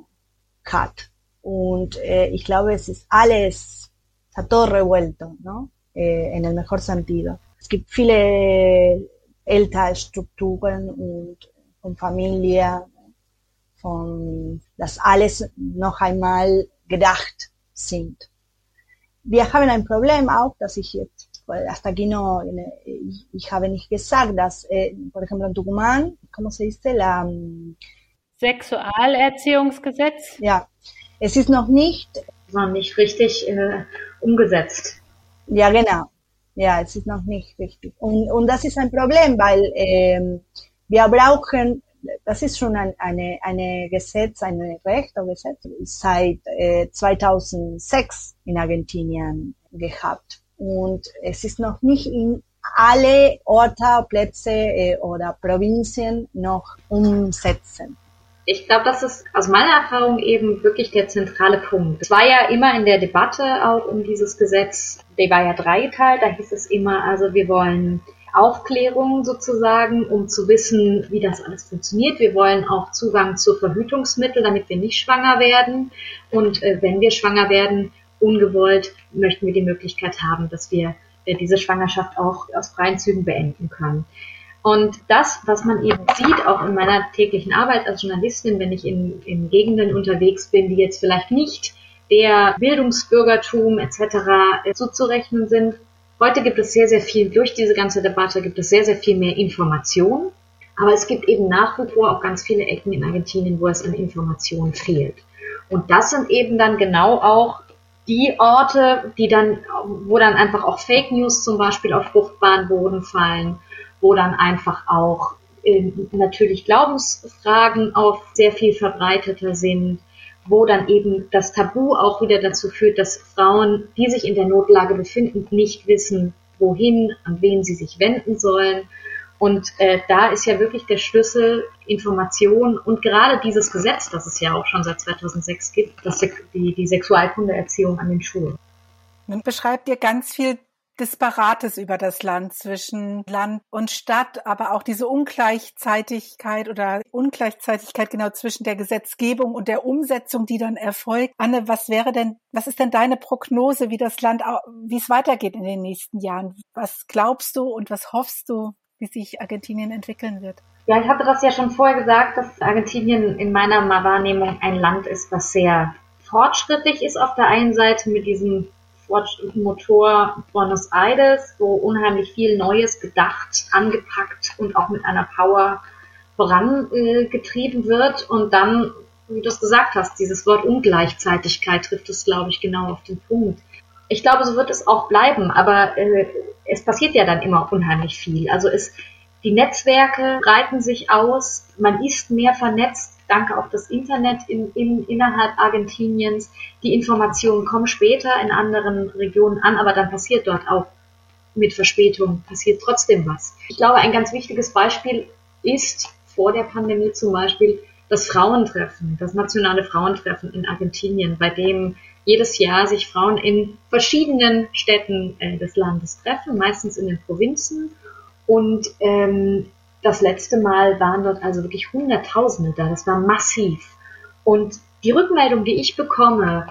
hat. Und äh, ich glaube, es ist alles, está todo revuelto, ¿no? Eh, en el mejor sentido. Es gibt viele Elternstrukturen und von Familie, von, dass alles noch einmal gedacht sind. Wir haben ein Problem auch, dass ich jetzt, hasta aquí no, ich, ich habe nicht gesagt, dass, eh, por ejemplo, en Tucumán, ¿cómo se dice? La, Sexualerziehungsgesetz? Ja, es ist noch nicht, war nicht richtig äh, umgesetzt. Ja, genau. Ja, es ist noch nicht richtig. Und, und das ist ein Problem, weil ähm, wir brauchen, das ist schon ein eine, eine Gesetz, ein Recht oder Gesetz, seit äh, 2006 in Argentinien gehabt. Und es ist noch nicht in alle Orte, Plätze äh, oder Provinzen noch umsetzen. Ich glaube, das ist aus meiner Erfahrung eben wirklich der zentrale Punkt. Es war ja immer in der Debatte auch um dieses Gesetz, der war ja dreigeteilt, da hieß es immer, also wir wollen Aufklärung sozusagen, um zu wissen, wie das alles funktioniert. Wir wollen auch Zugang zu Verhütungsmitteln, damit wir nicht schwanger werden. Und äh, wenn wir schwanger werden, ungewollt, möchten wir die Möglichkeit haben, dass wir äh, diese Schwangerschaft auch aus freien Zügen beenden können. Und das, was man eben sieht, auch in meiner täglichen Arbeit als Journalistin, wenn ich in, in Gegenden unterwegs bin, die jetzt vielleicht nicht der Bildungsbürgertum etc. zuzurechnen sind. Heute gibt es sehr, sehr viel, durch diese ganze Debatte gibt es sehr, sehr viel mehr Information. Aber es gibt eben nach wie vor auch ganz viele Ecken in Argentinien, wo es an Informationen fehlt. Und das sind eben dann genau auch die Orte, die dann, wo dann einfach auch Fake News zum Beispiel auf fruchtbaren Boden fallen, wo dann einfach auch äh, natürlich Glaubensfragen auf sehr viel verbreiteter sind, wo dann eben das Tabu auch wieder dazu führt, dass Frauen, die sich in der Notlage befinden, nicht wissen, wohin, an wen sie sich wenden sollen. Und äh, da ist ja wirklich der Schlüssel Information und gerade dieses Gesetz, das es ja auch schon seit 2006 gibt, das, die, die Sexualkundeerziehung an den Schulen. Nun beschreibt ihr ganz viel Disparates über das Land zwischen Land und Stadt, aber auch diese Ungleichzeitigkeit oder Ungleichzeitigkeit genau zwischen der Gesetzgebung und der Umsetzung, die dann erfolgt. Anne, was wäre denn, was ist denn deine Prognose, wie das Land, wie es weitergeht in den nächsten Jahren? Was glaubst du und was hoffst du, wie sich Argentinien entwickeln wird? Ja, ich hatte das ja schon vorher gesagt, dass Argentinien in meiner Wahrnehmung ein Land ist, was sehr fortschrittlich ist auf der einen Seite mit diesem Motor Buenos Aires, wo unheimlich viel Neues gedacht, angepackt und auch mit einer Power vorangetrieben äh, wird. Und dann, wie du es gesagt hast, dieses Wort Ungleichzeitigkeit trifft es, glaube ich, genau auf den Punkt. Ich glaube, so wird es auch bleiben, aber äh, es passiert ja dann immer unheimlich viel. Also es, die Netzwerke breiten sich aus, man ist mehr vernetzt, danke auch das Internet in, in, innerhalb Argentiniens. Die Informationen kommen später in anderen Regionen an, aber dann passiert dort auch mit Verspätung, passiert trotzdem was. Ich glaube, ein ganz wichtiges Beispiel ist vor der Pandemie zum Beispiel das Frauentreffen, das nationale Frauentreffen in Argentinien, bei dem jedes Jahr sich Frauen in verschiedenen Städten äh, des Landes treffen, meistens in den Provinzen und ähm, das letzte Mal waren dort also wirklich Hunderttausende da. Das war massiv. Und die Rückmeldung, die ich bekomme,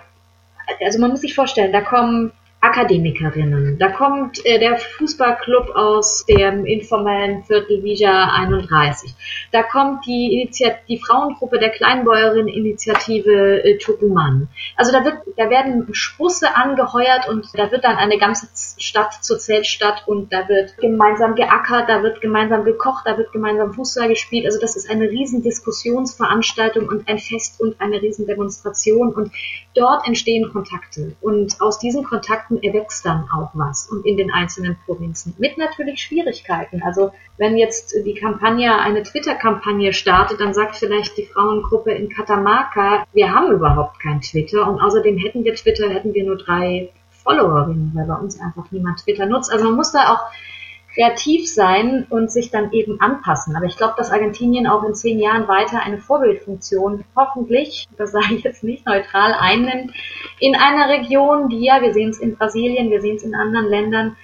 also man muss sich vorstellen, da kommen Akademikerinnen. Da kommt äh, der Fußballclub aus dem informellen Viertel Vija 31. Da kommt die, Initiat die Frauengruppe der Kleinbäuerin-Initiative äh, Tucuman. Also da, wird, da werden Spusse angeheuert und da wird dann eine ganze Stadt zur Zeltstadt und da wird gemeinsam geackert, da wird gemeinsam gekocht, da wird gemeinsam Fußball gespielt. Also das ist eine riesen Diskussionsveranstaltung und ein Fest und eine riesen Demonstration und dort entstehen Kontakte und aus diesen Kontakten Monaten erwächst dann auch was und in den einzelnen Provinzen. Mit natürlich Schwierigkeiten. Also wenn jetzt die Kampagne eine Twitter-Kampagne startet, dann sagt vielleicht die Frauengruppe in Catamarca, wir haben überhaupt kein Twitter und außerdem hätten wir Twitter, hätten wir nur drei Followerinnen, weil bei uns einfach niemand Twitter nutzt. Also man muss da auch kreativ sein und sich dann eben anpassen. Aber ich glaube, dass Argentinien auch in zehn Jahren weiter eine Vorbildfunktion hoffentlich, das sage ich jetzt nicht neutral, einnimmt in einer Region, die ja, wir sehen es in Brasilien, wir sehen es in anderen Ländern,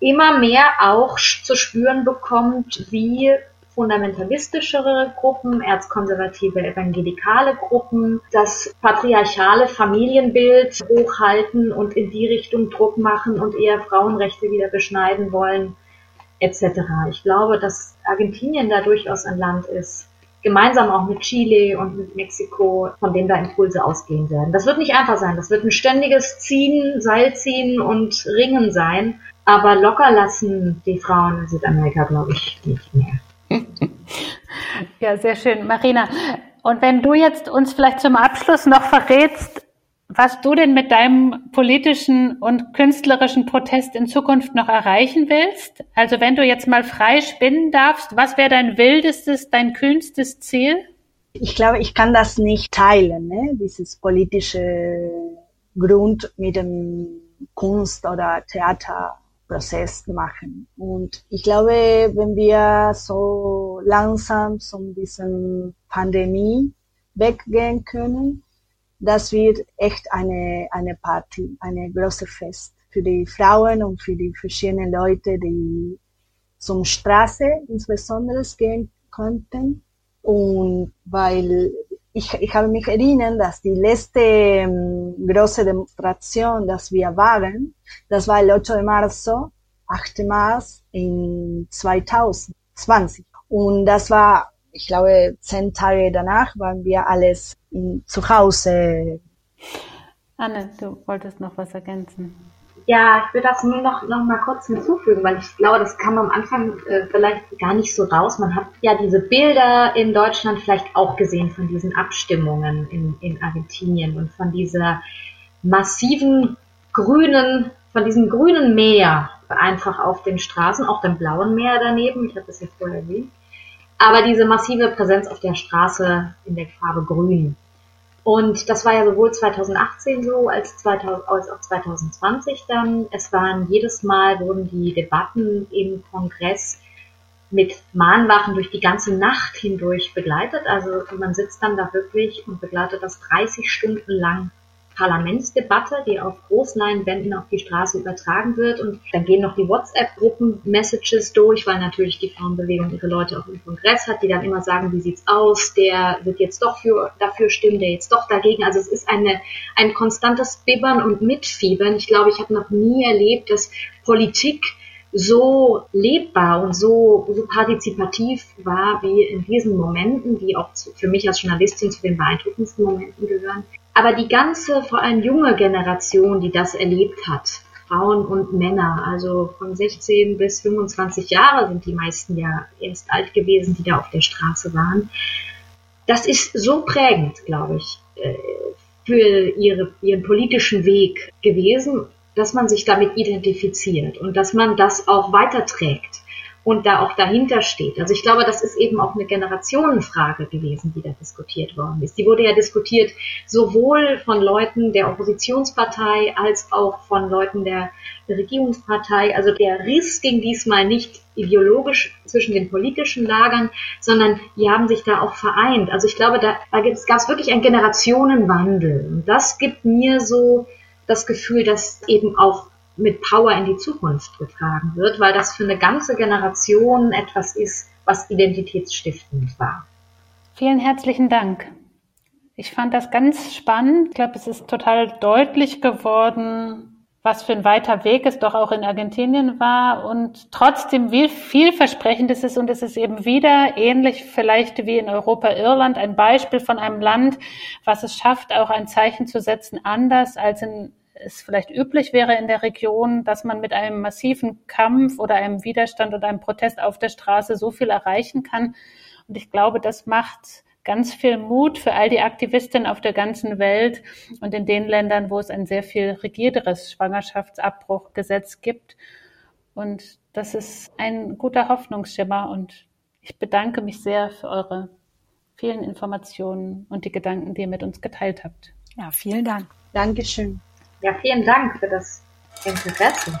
immer mehr auch zu spüren bekommt, wie fundamentalistischere Gruppen, erzkonservative evangelikale Gruppen, das patriarchale Familienbild hochhalten und in die Richtung Druck machen und eher Frauenrechte wieder beschneiden wollen etc. Ich glaube, dass Argentinien da durchaus ein Land ist, gemeinsam auch mit Chile und mit Mexiko, von dem da Impulse ausgehen werden. Das wird nicht einfach sein. Das wird ein ständiges Ziehen, Seilziehen und Ringen sein. Aber locker lassen die Frauen in Südamerika, glaube ich, nicht mehr. Ja, sehr schön. Marina, und wenn du jetzt uns vielleicht zum Abschluss noch verrätst, was du denn mit deinem politischen und künstlerischen Protest in Zukunft noch erreichen willst? Also wenn du jetzt mal frei spinnen darfst, was wäre dein wildestes, dein kühnstes Ziel? Ich glaube, ich kann das nicht teilen, ne? dieses politische Grund mit dem Kunst- oder Theaterprozess machen. Und ich glaube, wenn wir so langsam von dieser Pandemie weggehen können, das wird echt eine, eine Party, eine große Fest für die Frauen und für die verschiedenen Leute, die zum Straße insbesondere gehen konnten. Und weil ich, ich habe mich erinnert, dass die letzte ähm, große Demonstration, dass wir waren, das war el 8 de marzo, 8. März in 2020. Und das war ich glaube, zehn Tage danach waren wir alles in, zu Hause. Anne, du wolltest noch was ergänzen. Ja, ich würde das nur noch, noch mal kurz hinzufügen, weil ich glaube, das kam am Anfang äh, vielleicht gar nicht so raus. Man hat ja diese Bilder in Deutschland vielleicht auch gesehen von diesen Abstimmungen in, in Argentinien und von dieser massiven grünen, von diesem grünen Meer einfach auf den Straßen, auch dem blauen Meer daneben, ich habe das ja vorher erwähnt, aber diese massive Präsenz auf der Straße in der Farbe Grün. Und das war ja sowohl 2018 so als, 2000, als auch 2020 dann. Es waren jedes Mal wurden die Debatten im Kongress mit Mahnwachen durch die ganze Nacht hindurch begleitet. Also man sitzt dann da wirklich und begleitet das 30 Stunden lang Parlamentsdebatte, die auf Großleinwänden auf die Straße übertragen wird. Und dann gehen noch die WhatsApp-Gruppen-Messages durch, weil natürlich die Frauenbewegung ihre Leute auch im Kongress hat, die dann immer sagen, wie sieht's aus, der wird jetzt doch für, dafür stimmen, der jetzt doch dagegen. Also es ist eine, ein konstantes Bibbern und Mitfiebern. Ich glaube, ich habe noch nie erlebt, dass Politik so lebbar und so, so partizipativ war wie in diesen Momenten, die auch zu, für mich als Journalistin zu den beeindruckendsten Momenten gehören. Aber die ganze, vor allem junge Generation, die das erlebt hat, Frauen und Männer, also von 16 bis 25 Jahre sind die meisten ja erst alt gewesen, die da auf der Straße waren. Das ist so prägend, glaube ich, äh, für ihre, ihren politischen Weg gewesen dass man sich damit identifiziert und dass man das auch weiterträgt und da auch dahinter steht. Also ich glaube, das ist eben auch eine Generationenfrage gewesen, die da diskutiert worden ist. Die wurde ja diskutiert sowohl von Leuten der Oppositionspartei als auch von Leuten der, Regierungspartei. Also der Riss ging diesmal nicht ideologisch zwischen den politischen Lagern, sondern die haben sich da auch vereint. Also ich glaube, da, da gab es wirklich einen Generationenwandel. Und das gibt mir so das Gefühl, dass eben auch mit Power in die Zukunft getragen wird, weil das für eine ganze Generation etwas ist, was identitätsstiftend war. Vielen herzlichen Dank. Ich fand das ganz spannend. Ich glaube, es ist total deutlich geworden, was für ein weiter Weg es doch auch in Argentinien war und trotzdem wie vielversprechend es ist und es ist eben wieder ähnlich vielleicht wie in Europa Irland ein Beispiel von einem Land, was es schafft, auch ein Zeichen zu setzen, anders als in es vielleicht üblich wäre in der Region, dass man mit einem massiven Kampf oder einem Widerstand oder einem Protest auf der Straße so viel erreichen kann. Und ich glaube, das macht ganz viel Mut für all die Aktivistinnen auf der ganzen Welt und in den Ländern, wo es ein sehr viel rigiederes Schwangerschaftsabbruchgesetz gibt. Und das ist ein guter Hoffnungsschimmer und ich bedanke mich sehr für eure vielen Informationen und die Gedanken, die ihr mit uns geteilt habt. Ja, vielen Dank. Dankeschön. Ja, vielen Dank für das Interesse.